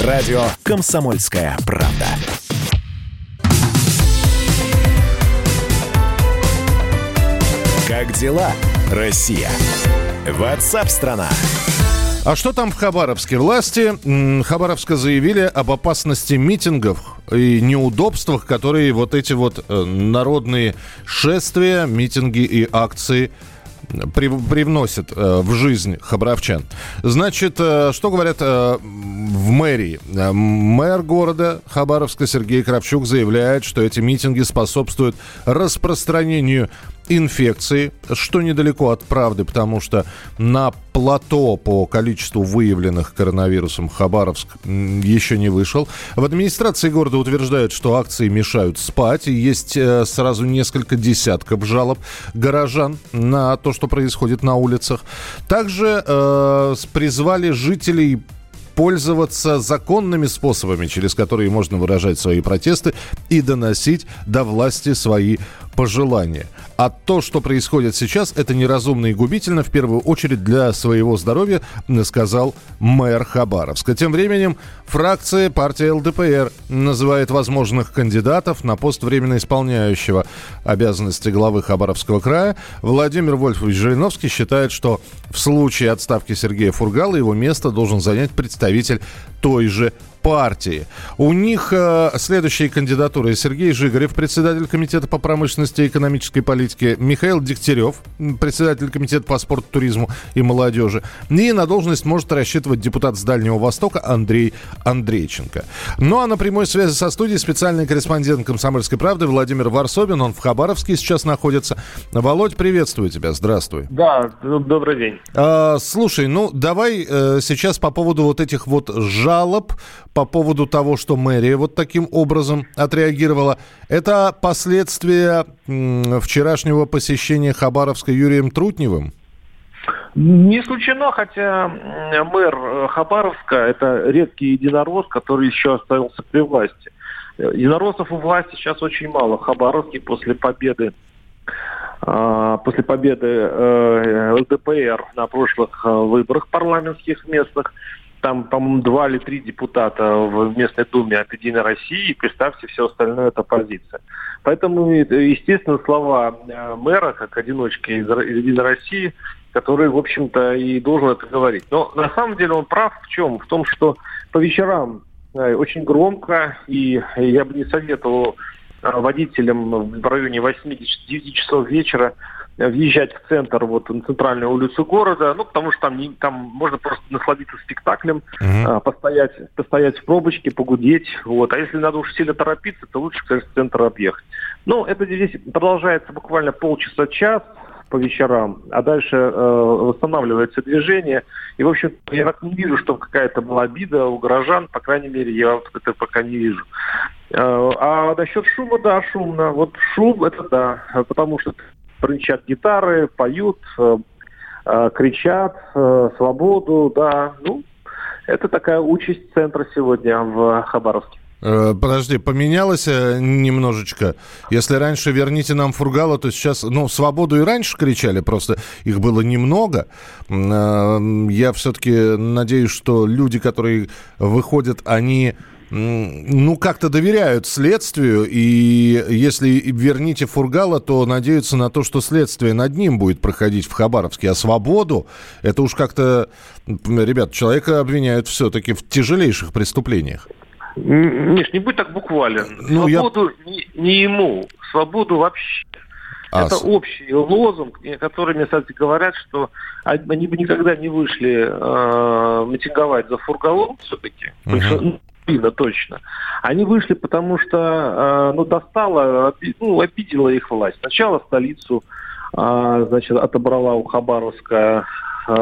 Радио «Комсомольская правда». Как дела, Россия? Ватсап-страна! А что там в Хабаровске? Власти Хабаровска заявили об опасности митингов и неудобствах, которые вот эти вот э, народные шествия, митинги и акции привносит э, в жизнь хабаровчан. Значит, э, что говорят э, в мэрии? Э, мэр города Хабаровска Сергей Кравчук заявляет, что эти митинги способствуют распространению инфекции, что недалеко от правды, потому что на плато по количеству выявленных коронавирусом Хабаровск еще не вышел. В администрации города утверждают, что акции мешают спать. И есть э, сразу несколько десятков жалоб горожан на то, что происходит на улицах. Также э, призвали жителей пользоваться законными способами, через которые можно выражать свои протесты и доносить до власти свои пожелания. А то, что происходит сейчас, это неразумно и губительно, в первую очередь для своего здоровья, сказал мэр Хабаровска. Тем временем фракция партии ЛДПР называет возможных кандидатов на пост временно исполняющего обязанности главы Хабаровского края. Владимир Вольфович Жириновский считает, что в случае отставки Сергея Фургала его место должен занять представитель той же партии. У них э, следующие кандидатуры. Сергей Жигарев, председатель Комитета по промышленности и экономической политике. Михаил Дегтярев, председатель Комитета по спорту, туризму и молодежи. И на должность может рассчитывать депутат с Дальнего Востока Андрей Андрейченко. Ну а на прямой связи со студией специальный корреспондент «Комсомольской правды» Владимир Варсобин. Он в Хабаровске сейчас находится. Володь, приветствую тебя. Здравствуй. Да, добрый день. А, слушай, ну давай э, сейчас по поводу вот этих вот жалоб по поводу того, что мэрия вот таким образом отреагировала. Это последствия вчерашнего посещения Хабаровска Юрием Трутневым? Не исключено, хотя мэр э, Хабаровска – это редкий единорос, который еще остался при власти. Единороссов у власти сейчас очень мало. В Хабаровске после победы а, после победы э, ЛДПР на прошлых э, выборах парламентских местных там, по-моему, два или три депутата в местной думе от «Единой России», и представьте, все остальное это оппозиция. Поэтому, естественно, слова э, мэра, как одиночки из «Единой России», который, в общем-то, и должен это говорить. Но на самом деле он прав в чем? В том, что по вечерам э, очень громко, и я бы не советовал э, водителям в районе 8-9 часов вечера въезжать в центр, вот на центральную улицу города, ну, потому что там, не, там можно просто насладиться спектаклем, mm-hmm. постоять, постоять в пробочке, погудеть, вот. А если надо уж сильно торопиться, то лучше, конечно, центр объехать. Ну, это здесь продолжается буквально полчаса-час по вечерам, а дальше э, восстанавливается движение. И, в общем, я так не вижу, что какая-то была обида у горожан, по крайней мере, я вот это пока не вижу. Э, а насчет шума, да, шумно. Вот шум, это да, потому что брынчат гитары, поют, э, э, кричат э, свободу, да. Ну, это такая участь центра сегодня в Хабаровске. Подожди, поменялось немножечко. Если раньше верните нам Фургала, то сейчас, ну, свободу и раньше кричали, просто их было немного. Я все-таки надеюсь, что люди, которые выходят, они ну, как-то доверяют следствию, и если верните Фургала, то надеются на то, что следствие над ним будет проходить в Хабаровске. А свободу, это уж как-то, ребят, человека обвиняют все-таки в тяжелейших преступлениях. Миш, не будь так буквален. Ну, свободу я... не, не ему, свободу вообще. А, это общий лозунг, которыми, кстати, говорят, что они бы никогда не вышли э, митинговать за Фургалом все-таки. Угу видно точно. Они вышли, потому что э, ну, достала, ну, обидела их власть. Сначала столицу э, значит, отобрала у Хабаровска, э,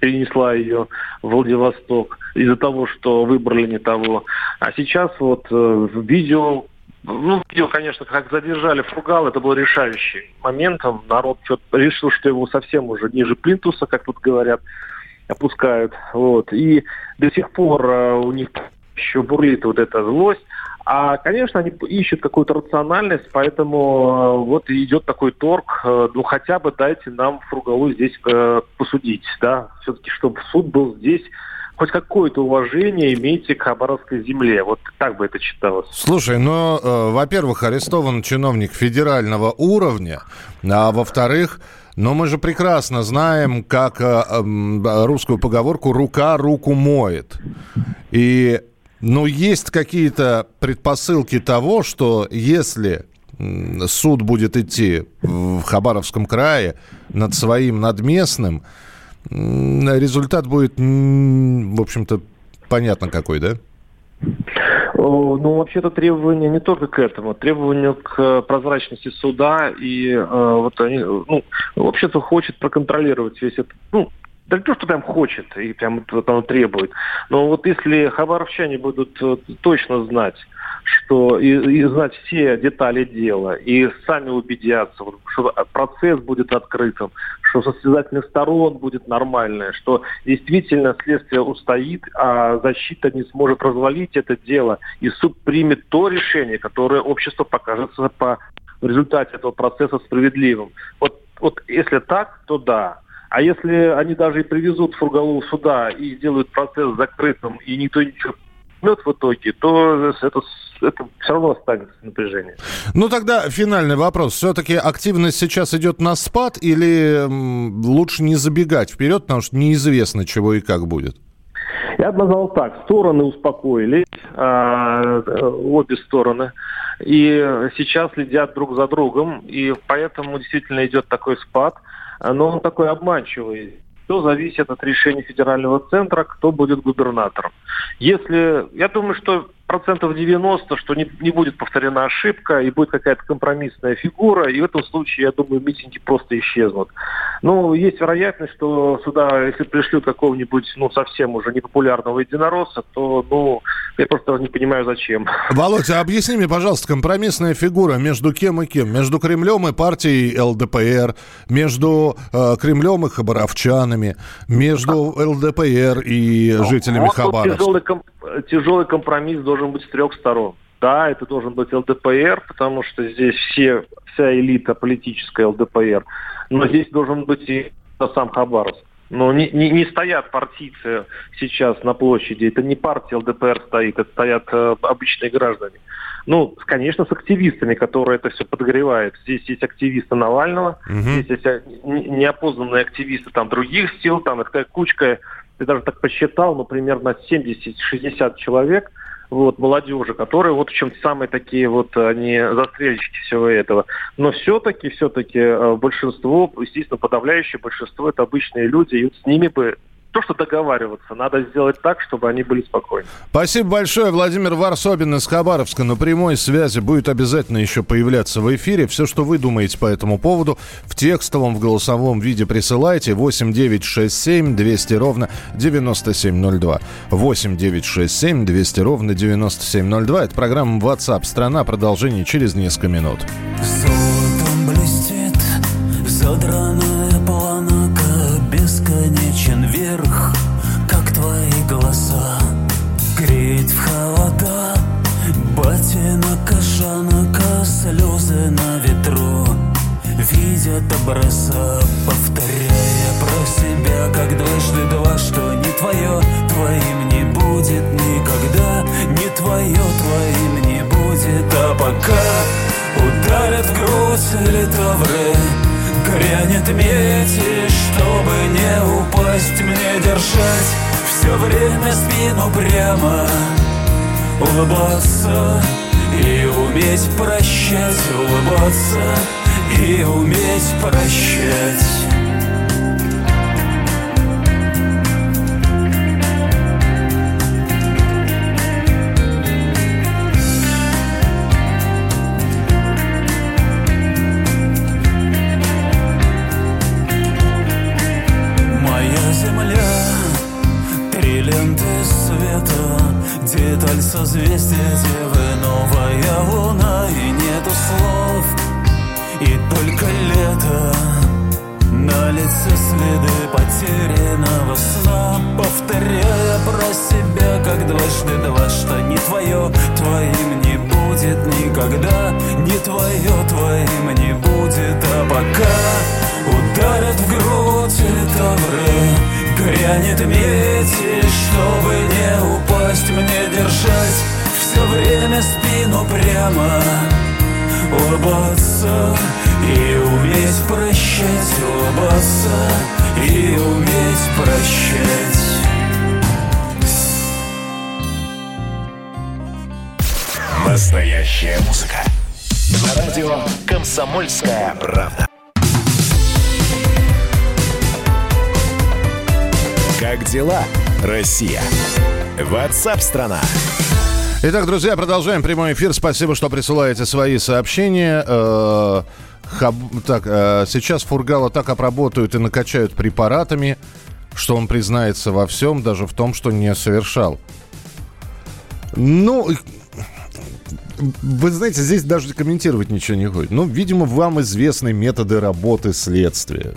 перенесла ее в Владивосток из-за того, что выбрали не того. А сейчас вот в видео ну, видео, конечно, как задержали Фругал, это был решающий моментом. Народ решил, что его совсем уже ниже плинтуса, как тут говорят опускают. Вот. И до сих пор э, у них еще бурлит вот эта злость. А, конечно, они ищут какую-то рациональность, поэтому э, вот идет такой торг, э, ну хотя бы дайте нам Фругалу здесь посудить, да, все-таки, чтобы суд был здесь, хоть какое-то уважение имейте к Хабаровской земле. Вот так бы это читалось. Слушай, ну, э, во-первых, арестован чиновник федерального уровня, а во-вторых, но мы же прекрасно знаем, как э, э, русскую поговорку «рука руку моет». И, ну, есть какие-то предпосылки того, что если суд будет идти в Хабаровском крае над своим, над местным, результат будет, в общем-то, понятно какой, да? Ну, вообще-то требования не только к этому, требования к прозрачности суда и э, вот они, ну, вообще-то хочет проконтролировать весь этот, ну, да то, что прям хочет и прям вот оно требует, но вот если хабаровчане будут э, точно знать, что и, и знать все детали дела, и сами убедятся, что процесс будет открытым, что со связательных сторон будет нормальное, что действительно следствие устоит, а защита не сможет развалить это дело, и суд примет то решение, которое общество покажется по в результате этого процесса справедливым. Вот, вот если так, то да. А если они даже и привезут Фургалу сюда и сделают процесс закрытым, и никто ничего возьмет в итоге, то это, это все равно останется напряжение. Ну тогда финальный вопрос. Все-таки активность сейчас идет на спад или лучше не забегать вперед, потому что неизвестно, чего и как будет? Я бы назвал так. Стороны успокоились, а, обе стороны. И сейчас следят друг за другом. И поэтому действительно идет такой спад. Но он такой обманчивый все зависит от решения федерального центра, кто будет губернатором. Если, я думаю, что процентов 90, что не, не будет повторена ошибка и будет какая-то компромиссная фигура, и в этом случае, я думаю, митинги просто исчезнут. Ну, есть вероятность, что сюда, если пришлют какого-нибудь, ну, совсем уже непопулярного единоросса, то, ну, я просто не понимаю, зачем. Володя, объясни мне, пожалуйста, компромиссная фигура между кем и кем? Между Кремлем и партией ЛДПР, между э, Кремлем и хабаровчанами, между ЛДПР и жителями вот Хабаровска? Тяжелый, комп тяжелый компромисс должен быть с трех сторон. Да, это должен быть ЛДПР, потому что здесь все, вся элита политическая ЛДПР. Но здесь должен быть и сам Хабаровск. Но не, не, не стоят партийцы сейчас на площади. Это не партия ЛДПР стоит, это стоят э, обычные граждане. Ну, конечно, с активистами, которые это все подогревают. Здесь есть активисты Навального, угу. здесь есть неопознанные активисты там других сил, там такая кучка, я даже так посчитал, ну, примерно 70-60 человек – вот, молодежи, которые вот в чем-то самые такие вот, они застрельщики всего этого. Но все-таки, все-таки э, большинство, естественно, подавляющее большинство, это обычные люди, и вот с ними бы то, что договариваться. Надо сделать так, чтобы они были спокойны. Спасибо большое. Владимир Варсобин из Хабаровска на прямой связи будет обязательно еще появляться в эфире. Все, что вы думаете по этому поводу, в текстовом, в голосовом виде присылайте 8 9 6 7 200 ровно 9702. 8 9 6 7 200 ровно 9702. Это программа WhatsApp «Страна». Продолжение через несколько минут. Золотом блестит задранная бесконечен вверх, Видят образа Повторяя про себя Как дважды два, что не твое Твоим не будет никогда Не твое твоим не будет. А пока ударят в грудь литовры Грянет мети, чтобы не упасть Мне держать все время спину прямо Улыбаться и уметь прощать Улыбаться и уметь прощать улыбаться и уметь прощать. Настоящая музыка. На радио «Комсомольская правда». Как дела, Россия? Ватсап-страна! Итак, друзья, продолжаем прямой эфир. Спасибо, что присылаете свои сообщения. Хаб, так, э, сейчас Фургала так обработают и накачают препаратами, что он признается во всем, даже в том, что не совершал. Ну, вы знаете, здесь даже комментировать ничего не ходит. Ну, видимо, вам известны методы работы следствия.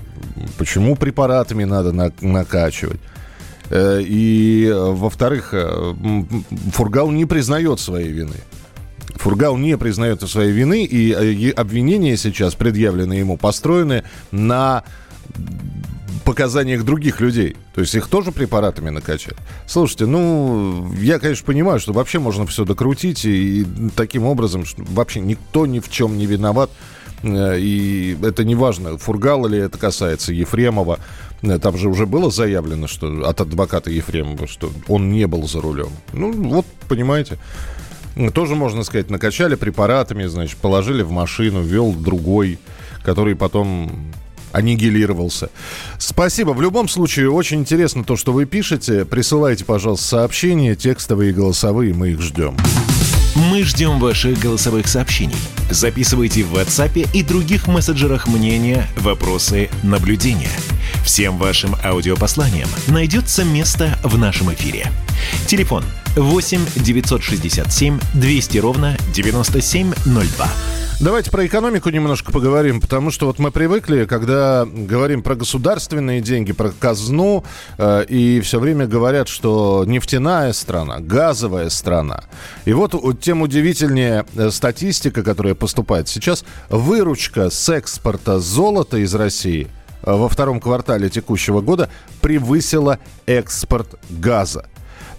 Почему препаратами надо на накачивать? Э, и, э, во-вторых, э, Фургал не признает своей вины. Фургал не признает своей вины, и обвинения сейчас, предъявленные ему, построены на показаниях других людей. То есть их тоже препаратами накачать. Слушайте, ну, я, конечно, понимаю, что вообще можно все докрутить, и, и таким образом что вообще никто ни в чем не виноват. И это не важно, Фургал или это касается Ефремова. Там же уже было заявлено, что от адвоката Ефремова, что он не был за рулем. Ну, вот, понимаете. Тоже, можно сказать, накачали препаратами, значит, положили в машину, вел другой, который потом аннигилировался. Спасибо. В любом случае, очень интересно то, что вы пишете. Присылайте, пожалуйста, сообщения, текстовые и голосовые, мы их ждем. Мы ждем ваших голосовых сообщений. Записывайте в WhatsApp и других мессенджерах мнения, вопросы, наблюдения. Всем вашим аудиопосланиям найдется место в нашем эфире. Телефон 8 967 200 ровно 9702. Давайте про экономику немножко поговорим, потому что вот мы привыкли, когда говорим про государственные деньги, про казну, э, и все время говорят, что нефтяная страна, газовая страна. И вот тем удивительнее э, статистика, которая поступает сейчас. Выручка с экспорта золота из России э, во втором квартале текущего года превысила экспорт газа.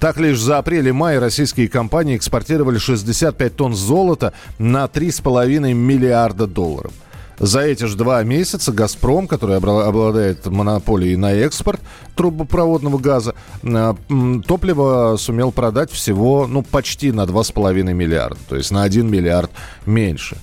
Так, лишь за апрель и май российские компании экспортировали 65 тонн золота на 3,5 миллиарда долларов. За эти же два месяца «Газпром», который обладает монополией на экспорт трубопроводного газа, а, топливо сумел продать всего, ну, почти на 2,5 миллиарда, то есть на 1 миллиард меньше.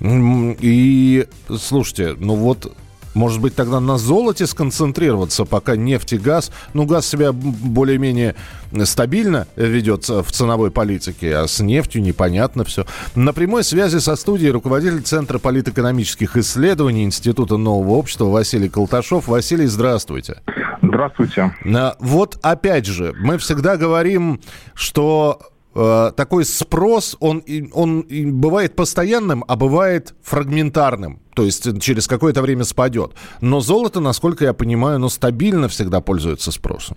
И, слушайте, ну вот может быть, тогда на золоте сконцентрироваться, пока нефть и газ... Ну, газ себя более-менее стабильно ведет в ценовой политике, а с нефтью непонятно все. На прямой связи со студией руководитель Центра политэкономических исследований Института нового общества Василий Колташов. Василий, здравствуйте. Здравствуйте. Вот опять же, мы всегда говорим, что Э, такой спрос, он, он бывает постоянным, а бывает фрагментарным. То есть через какое-то время спадет. Но золото, насколько я понимаю, оно стабильно всегда пользуется спросом.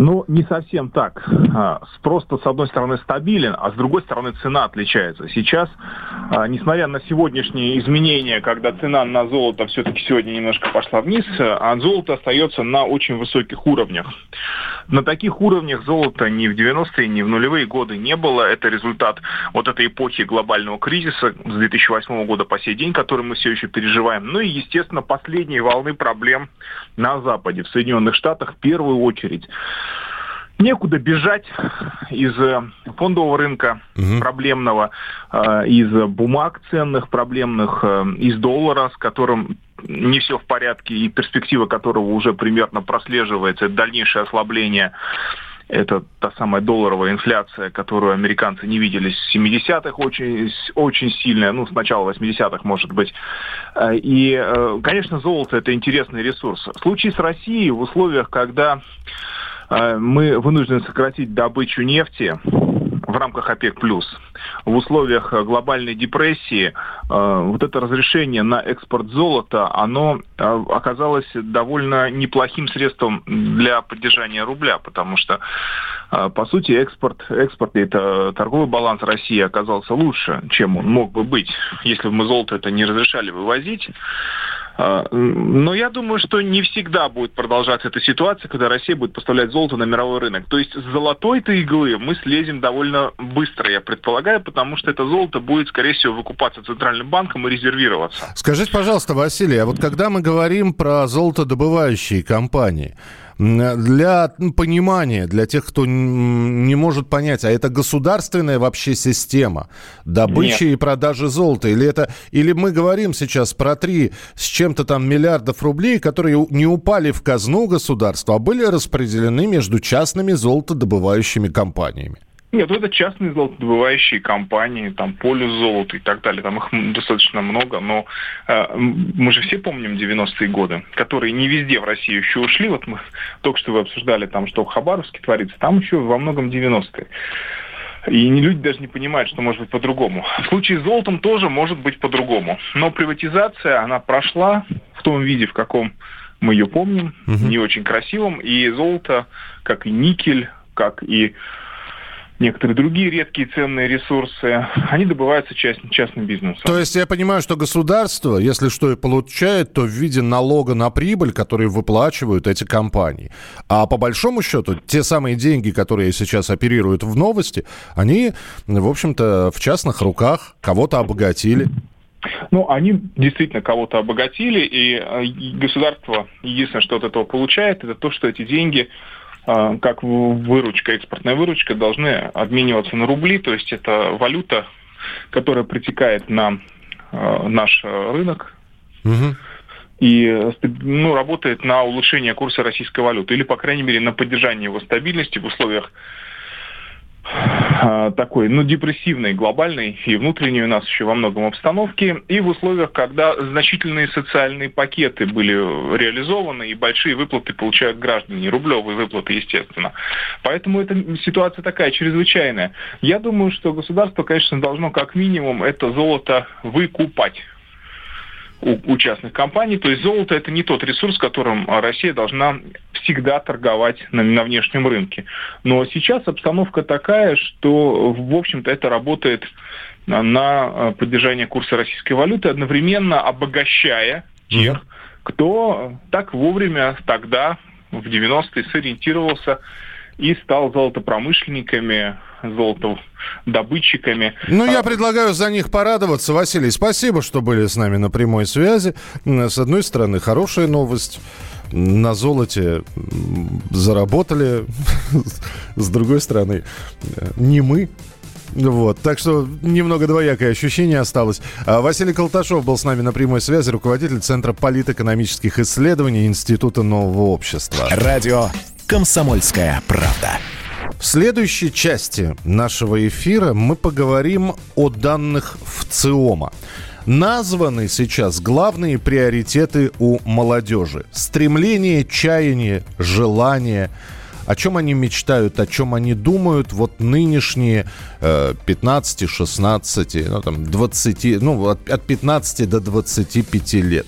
Ну, не совсем так. А, спрос-то, с одной стороны, стабилен, а с другой стороны, цена отличается. Сейчас, а, несмотря на сегодняшние изменения, когда цена на золото все-таки сегодня немножко пошла вниз, а золото остается на очень высоких уровнях. На таких уровнях золота ни в 90-е, ни в нулевые годы не было. Это результат вот этой эпохи глобального кризиса с 2008 года по сей день, который мы все еще переживаем. Ну и, естественно, последние волны проблем на Западе, в Соединенных Штатах в первую очередь. Некуда бежать из э, фондового рынка угу. проблемного, э, из бумаг ценных проблемных, э, из доллара, с которым не все в порядке и перспектива которого уже примерно прослеживается, это дальнейшее ослабление это та самая долларовая инфляция, которую американцы не видели с 70-х, очень, очень сильная, ну, с начала 80-х, может быть. И, конечно, золото – это интересный ресурс. В случае с Россией в условиях, когда мы вынуждены сократить добычу нефти в рамках ОПЕК+. В условиях глобальной депрессии а, вот это разрешение на экспорт золота, оно а, оказалось довольно неплохим средством для поддержания рубля, потому что, по сути, экспорт, экспорт это торговый баланс России оказался лучше, чем он мог бы быть, если бы мы золото это не разрешали вывозить. А, но я думаю, что не всегда будет продолжаться эта ситуация, когда Россия будет поставлять золото на мировой рынок. То есть с золотой-то иглы мы слезем довольно быстро, я предполагаю, потому что это золото будет, скорее всего, выкупаться Центральным банком и резервироваться. Скажите, пожалуйста, Василий, а вот когда мы говорим про золотодобывающие компании, для понимания, для тех, кто не может понять, а это государственная вообще система добычи Нет. и продажи золота? Или, это, или мы говорим сейчас про три с чем-то там миллиардов рублей, которые не упали в казну государства, а были распределены между частными золотодобывающими компаниями? Нет, это частные золотодобывающие компании, там полюс золота и так далее. Там их достаточно много, но э, мы же все помним 90-е годы, которые не везде в России еще ушли. Вот мы только что вы обсуждали там, что в Хабаровске творится, там еще во многом 90-е. И не, люди даже не понимают, что может быть по-другому. В случае с золотом тоже может быть по-другому. Но приватизация, она прошла в том виде, в каком мы ее помним, угу. не очень красивом. И золото, как и никель, как и некоторые другие редкие ценные ресурсы, они добываются част, частным бизнесом. То есть я понимаю, что государство, если что и получает, то в виде налога на прибыль, который выплачивают эти компании. А по большому счету, те самые деньги, которые сейчас оперируют в новости, они, в общем-то, в частных руках кого-то обогатили. Ну, они действительно кого-то обогатили, и э, государство единственное, что от этого получает, это то, что эти деньги как выручка, экспортная выручка, должны обмениваться на рубли, то есть это валюта, которая притекает на а, наш рынок. Угу и ну, работает на улучшение курса российской валюты, или, по крайней мере, на поддержание его стабильности в условиях а, такой, ну, депрессивной, глобальной и внутренней у нас еще во многом обстановки, и в условиях, когда значительные социальные пакеты были реализованы, и большие выплаты получают граждане, рублевые выплаты, естественно. Поэтому эта ситуация такая чрезвычайная. Я думаю, что государство, конечно, должно как минимум это золото выкупать у, у частных компаний. То есть золото это не тот ресурс, которым Россия должна всегда торговать на, на внешнем рынке. Но сейчас обстановка такая, что, в общем-то, это работает на поддержание курса российской валюты, одновременно обогащая тех, кто так вовремя тогда, в 90-е, сориентировался и стал золотопромышленниками, золотодобытчиками. Ну, я предлагаю за них порадоваться. Василий, спасибо, что были с нами на прямой связи. С одной стороны, хорошая новость. На золоте заработали. С другой стороны, не мы, вот, так что немного двоякое ощущение осталось. А Василий Колташов был с нами на прямой связи, руководитель Центра политэкономических исследований Института нового общества. Радио «Комсомольская правда». В следующей части нашего эфира мы поговорим о данных в ЦИОМа. Названы сейчас главные приоритеты у молодежи. Стремление, чаяние, желание – о чем они мечтают, о чем они думают, вот нынешние э, 15, 16, ну, там, 20, ну, от 15 до 25 лет.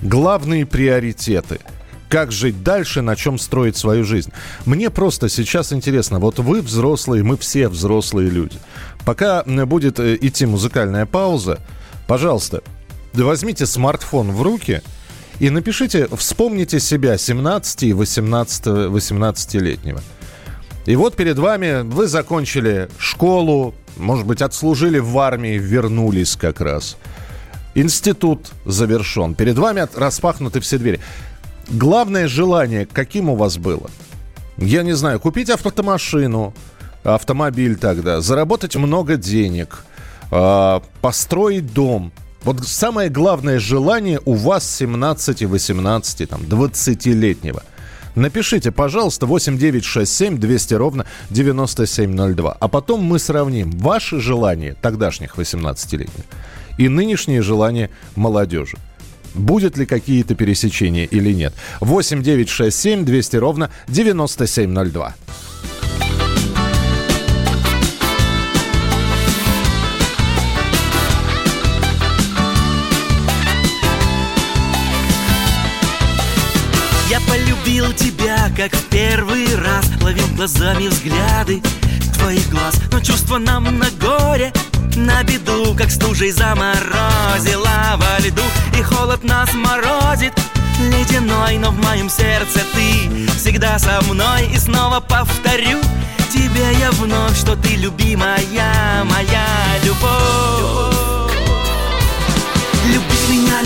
Главные приоритеты – как жить дальше, на чем строить свою жизнь. Мне просто сейчас интересно, вот вы взрослые, мы все взрослые люди. Пока будет э, идти музыкальная пауза, пожалуйста, возьмите смартфон в руки и напишите, вспомните себя 17 и 18, 18-летнего. И вот перед вами вы закончили школу, может быть, отслужили в армии, вернулись как раз. Институт завершен. Перед вами распахнуты все двери. Главное желание каким у вас было? Я не знаю, купить автомашину, автомобиль тогда, заработать много денег, э, построить дом. Вот самое главное желание у вас 17, 18, там, 20-летнего. Напишите, пожалуйста, 8967 200 ровно 9702. А потом мы сравним ваши желания тогдашних 18-летних и нынешние желания молодежи. Будет ли какие-то пересечения или нет? 8 9 6 7 200 ровно 9702. Как в первый раз Ловил глазами взгляды твоих глаз. Но чувства нам на горе на беду Как стужей заморозила во льду. И холод нас морозит ледяной Но в моем сердце ты всегда со мной. И снова повторю тебе я вновь Что ты любимая, моя любовь. Люби меня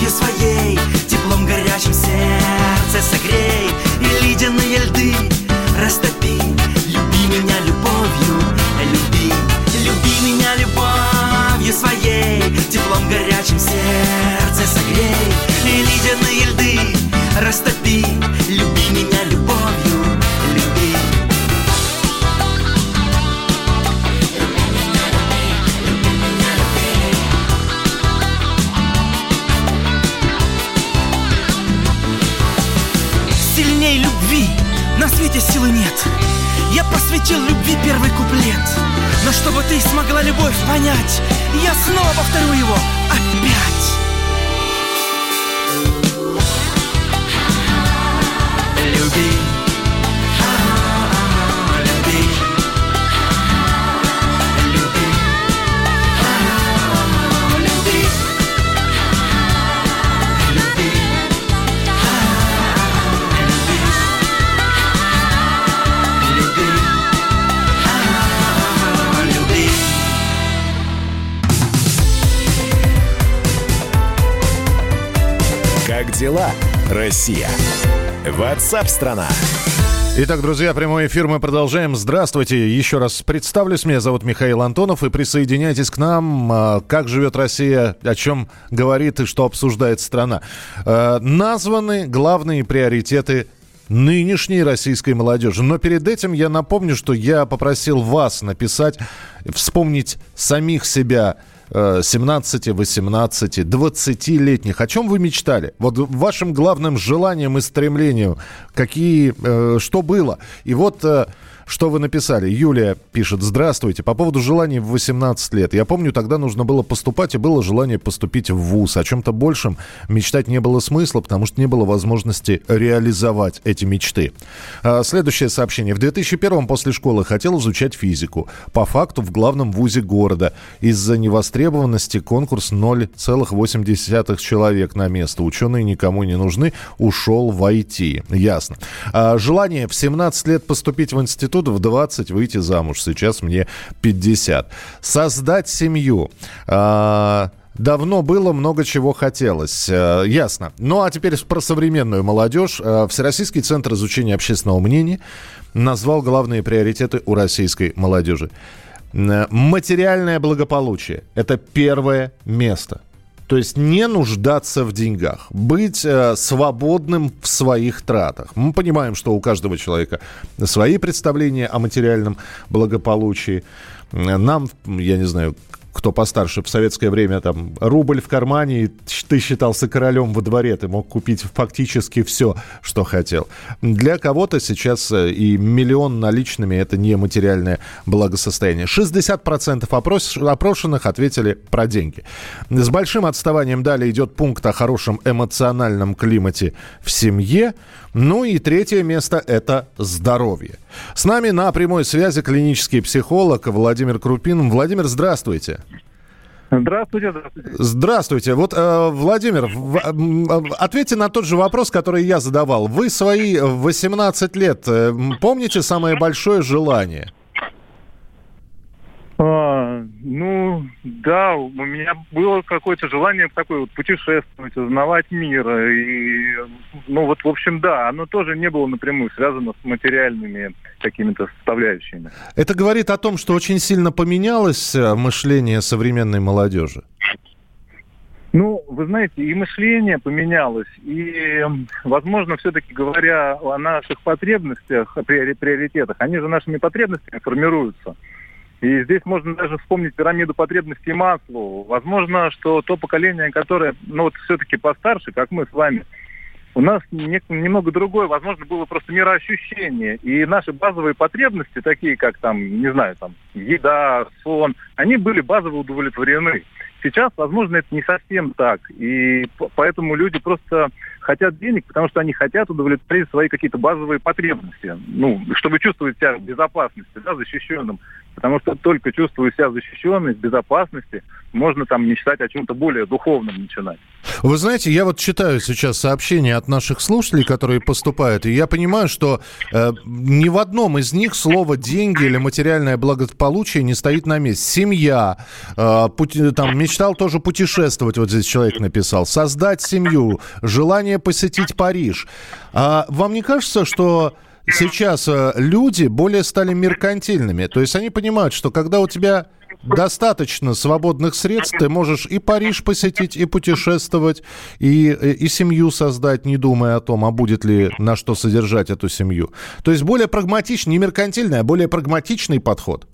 любовью своей Теплом горячим сердце согрей И ледяные льды растопи Люби меня любовью, Как дела, Россия? Ватсап-страна! Итак, друзья, прямой эфир мы продолжаем. Здравствуйте. Еще раз представлюсь. Меня зовут Михаил Антонов. И присоединяйтесь к нам. А, Как живет Россия, о чем говорит и что обсуждает страна. Э, Названы главные приоритеты нынешней российской молодежи. Но перед этим я напомню, что я попросил вас написать, вспомнить самих себя 17, 18, 20-летних. О чем вы мечтали? Вот вашим главным желанием и стремлением, какие, э, что было? И вот э, что вы написали. Юлия пишет, здравствуйте, по поводу желаний в 18 лет. Я помню, тогда нужно было поступать, и было желание поступить в ВУЗ. О чем-то большем мечтать не было смысла, потому что не было возможности реализовать эти мечты. А, Следующее сообщение. В 2001 после школы хотел изучать физику. По факту в главном вузе города. Из-за невостребованности конкурс 0,8 человек на место. Ученые никому не нужны. Ушел в IT. Ясно. А, Желание в 17 лет поступить в институт, в 20 выйти замуж. Сейчас мне 50. Создать семью. А, Давно было, много чего хотелось. Э, Ясно. Ну а теперь про современную молодежь. Э, Всероссийский центр изучения общественного мнения назвал главные приоритеты у российской молодежи. Э, Материальное благополучие – это первое место. То есть не нуждаться в деньгах, быть э, свободным в своих тратах. Мы понимаем, что у каждого человека свои представления о материальном благополучии. Нам, я не знаю, кто постарше, в советское время там рубль в кармане, и ты считался королем во дворе, ты мог купить фактически все, что хотел. Для кого-то сейчас э, и миллион наличными это не материальное благосостояние. 60% опрос, опрошенных ответили про деньги. С большим отставанием далее идет пункт о хорошем эмоциональном климате в семье. Ну и третье место – это здоровье. С нами на прямой связи клинический психолог Владимир Крупин. Владимир, здравствуйте. Здравствуйте, здравствуйте. Здравствуйте. Вот, э, Владимир, м, э, ответьте на тот же вопрос, который я задавал. Вы свои 18 лет э, помните самое большое желание? А, ну, да, у меня было какое-то желание такое вот путешествовать, узнавать мир. И, ну вот, в общем, да, оно тоже не было напрямую связано с материальными какими-то составляющими. Это говорит о том, что очень сильно поменялось э, мышление современной молодежи. Ну, вы знаете, и мышление поменялось, и, возможно, все-таки говоря о наших потребностях, приоритетах, они же нашими потребностями формируются. И здесь можно даже вспомнить пирамиду потребностей Маслоу. Возможно, что то поколение, которое, ну вот все-таки постарше, как мы с вами, у нас не- немного другое, возможно, было просто мироощущение. И наши базовые потребности, такие как там, не знаю, там, еда, сон, они были базово удовлетворены. Сейчас, возможно, это не совсем так. И поэтому люди просто хотят денег, потому что они хотят удовлетворить свои какие-то базовые потребности, ну, чтобы чувствовать себя в безопасности, да, защищенным. Потому что только чувствуя себя защищенным, в безопасности, можно там мечтать о чем-то более духовном начинать. Вы знаете, я вот читаю сейчас сообщения от наших слушателей, которые поступают, и я понимаю, что э, ни в одном из них слово деньги или материальное благополучие не стоит на месте. Семья, э, пути, там мечтал тоже путешествовать, вот здесь человек написал, создать семью, желание посетить Париж. А вам не кажется, что сейчас э, люди более стали меркантильными? То есть они понимают, что когда у тебя достаточно свободных средств, ты можешь и Париж посетить, и путешествовать, и, и семью создать, не думая о том, а будет ли на что содержать эту семью. То есть более прагматичный, не меркантильный, а более прагматичный подход.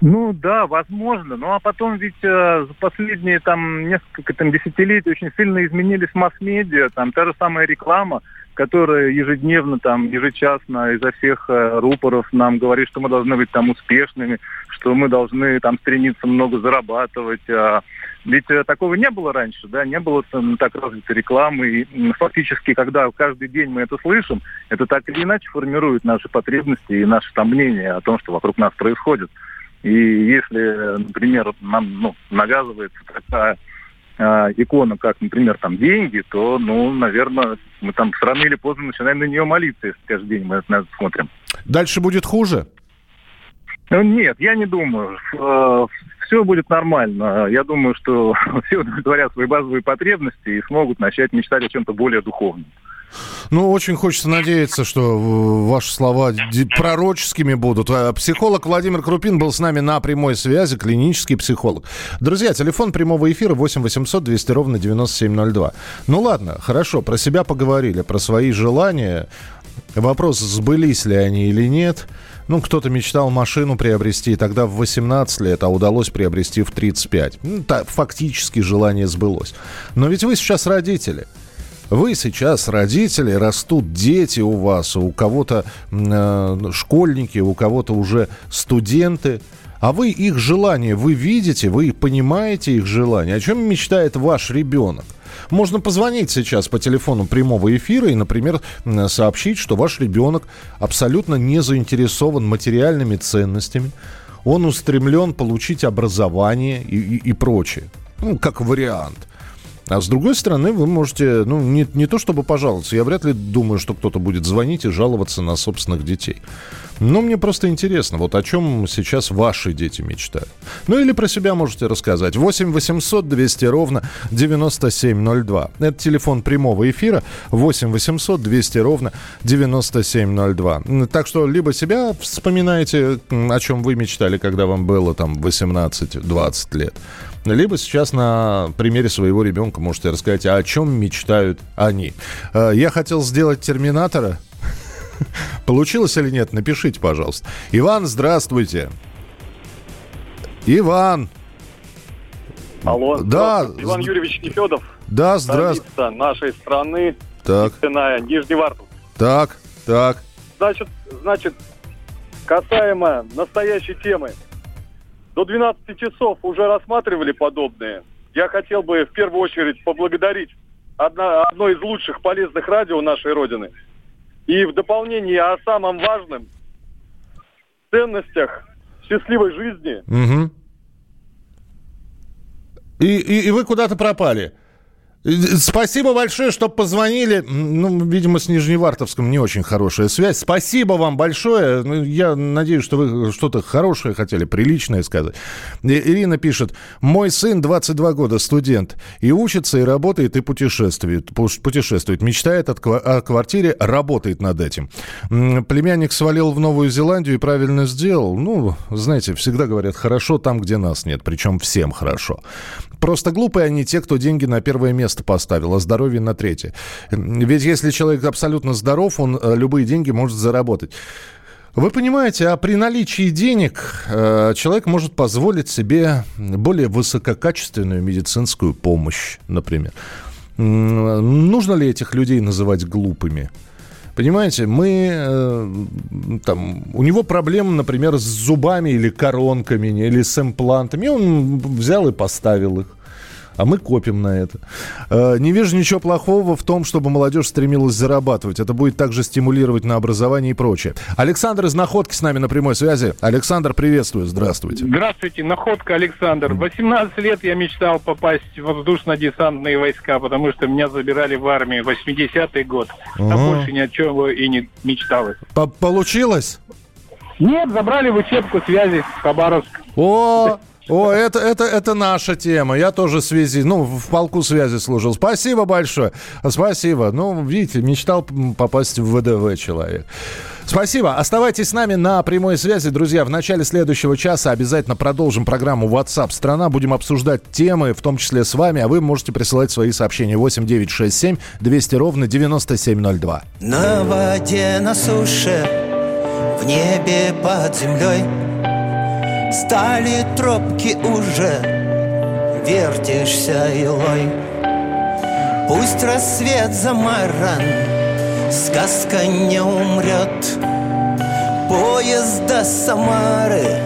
Ну да, возможно. Ну а потом ведь э, за последние там несколько там, десятилетий очень сильно изменились масс-медиа, там та же самая реклама которая ежедневно, там, ежечасно изо всех э, рупоров нам говорит, что мы должны быть там успешными, что мы должны там стремиться много зарабатывать. А, ведь э, такого не было раньше, да, не было там, так развитой рекламы. И фактически, когда каждый день мы это слышим, это так или иначе формирует наши потребности и наше там мнение о том, что вокруг нас происходит. И если, например, нам ну, навязывается такая э, икона, как, например, там деньги, то, ну, наверное, мы там рано или поздно начинаем на нее молиться, если каждый день мы на это смотрим. Дальше будет хуже? Ну, нет, я не думаю. Э, все будет нормально. Я думаю, что все удовлетворят свои базовые потребности и смогут начать мечтать о чем-то более духовном. Ну, очень хочется надеяться, что ваши слова пророческими будут. А психолог Владимир Крупин был с нами на прямой связи, клинический психолог. Друзья, телефон прямого эфира 8 800 200 ровно 9702. Ну ладно, хорошо, про себя поговорили, про свои желания. Вопрос, сбылись ли они или нет. Ну, кто-то мечтал машину приобрести тогда в 18 лет, а удалось приобрести в 35. Ну, так, фактически желание сбылось. Но ведь вы сейчас родители – вы сейчас родители, растут дети у вас, у кого-то э, школьники, у кого-то уже студенты. А вы их желания, вы видите, вы понимаете их желания. О чем мечтает ваш ребенок? Можно позвонить сейчас по телефону прямого эфира и, например, сообщить, что ваш ребенок абсолютно не заинтересован материальными ценностями. Он устремлен получить образование и, и, и прочее. Ну, как вариант. А с другой стороны, вы можете, ну, не, не то чтобы пожаловаться, я вряд ли думаю, что кто-то будет звонить и жаловаться на собственных детей. Но мне просто интересно, вот о чем сейчас ваши дети мечтают. Ну или про себя можете рассказать. 8 800 200 ровно 9702. Это телефон прямого эфира. 8 800 200 ровно 9702. Так что либо себя вспоминаете, о чем вы мечтали, когда вам было там 18-20 лет. Либо сейчас на примере своего ребенка можете рассказать, о чем мечтают они. Э, я хотел сделать терминатора. Получилось или нет? Напишите, пожалуйста. Иван, здравствуйте. Иван. Алло. Да. Иван Юрьевич Нефедов. Да, здравствуйте. нашей страны. Так. Нижневартов. Так, так. Значит, значит, касаемо настоящей темы до 12 часов уже рассматривали подобные. Я хотел бы в первую очередь поблагодарить одна, одно из лучших полезных радио нашей Родины. И в дополнение о самом важном ценностях счастливой жизни. Угу. И, и, и вы куда-то пропали. Спасибо большое, что позвонили. Ну, видимо, с Нижневартовском не очень хорошая связь. Спасибо вам большое. Ну, я надеюсь, что вы что-то хорошее хотели, приличное сказать. Ирина пишет. Мой сын 22 года, студент. И учится, и работает, и путешествует. Путешествует. Мечтает о квартире, работает над этим. Племянник свалил в Новую Зеландию и правильно сделал. Ну, знаете, всегда говорят, хорошо там, где нас нет. Причем всем хорошо. Просто глупые они те, кто деньги на первое место поставил, а здоровье на третье. Ведь если человек абсолютно здоров, он э, любые деньги может заработать. Вы понимаете, а при наличии денег э, человек может позволить себе более высококачественную медицинскую помощь, например. Нужно ли этих людей называть глупыми? Понимаете, мы э, там, у него проблемы, например, с зубами или коронками, или с имплантами. Он взял и поставил их. А мы копим на это. Э, не вижу ничего плохого в том, чтобы молодежь стремилась зарабатывать. Это будет также стимулировать на образование и прочее. Александр из Находки с нами на прямой связи. Александр, приветствую, здравствуйте. Здравствуйте, Находка Александр. 18 лет я мечтал попасть в воздушно-десантные войска, потому что меня забирали в армию. 80-й год. А Ага. больше ни о чем и не мечталось. По- Получилось? Нет, забрали в учебку связи Хабаровск. О, о, это, это, это наша тема. Я тоже связи, ну, в полку связи служил. Спасибо большое. Спасибо. Ну, видите, мечтал попасть в ВДВ человек. Спасибо. Оставайтесь с нами на прямой связи. Друзья, в начале следующего часа обязательно продолжим программу WhatsApp страна. Будем обсуждать темы, в том числе с вами, а вы можете присылать свои сообщения 8 9 6 7 200 ровно 9702. На воде, на суше, в небе под землей Стали тропки уже, вертишься илой. Пусть рассвет замаран, сказка не умрет. Поезд до Самары,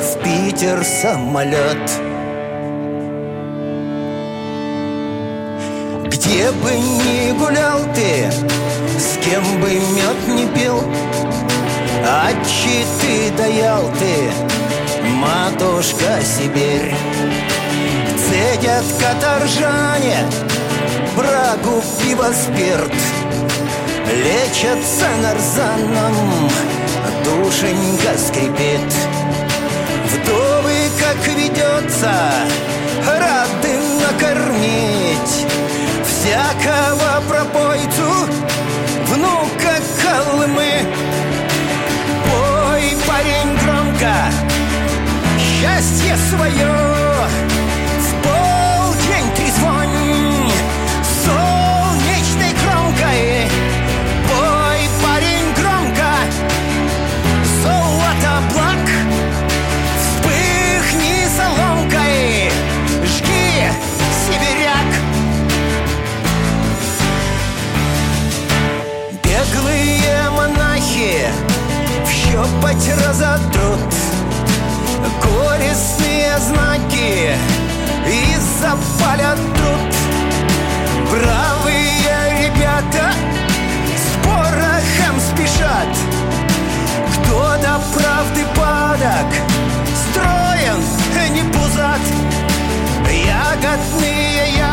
в Питер самолет. Где бы ни гулял ты, с кем бы мед не пил А ты даял ты, матушка Сибирь Цедят каторжане, брагу, пиво, спирт Лечатся нарзаном, душенька скрипит. Вдовы, как ведется, рады накормить Всякого пропойцу, счастье свое. В полдень трезвонь солнечной кромкой Бой, парень, громко. Золото благ. Вспыхни соломкой. Жги, сибиряк. Беглые монахи В щепоть разотрут знаки и запалят труд правые ребята с порохом спешат. Кто до правды падок, строен, а не пузат. Ягодные я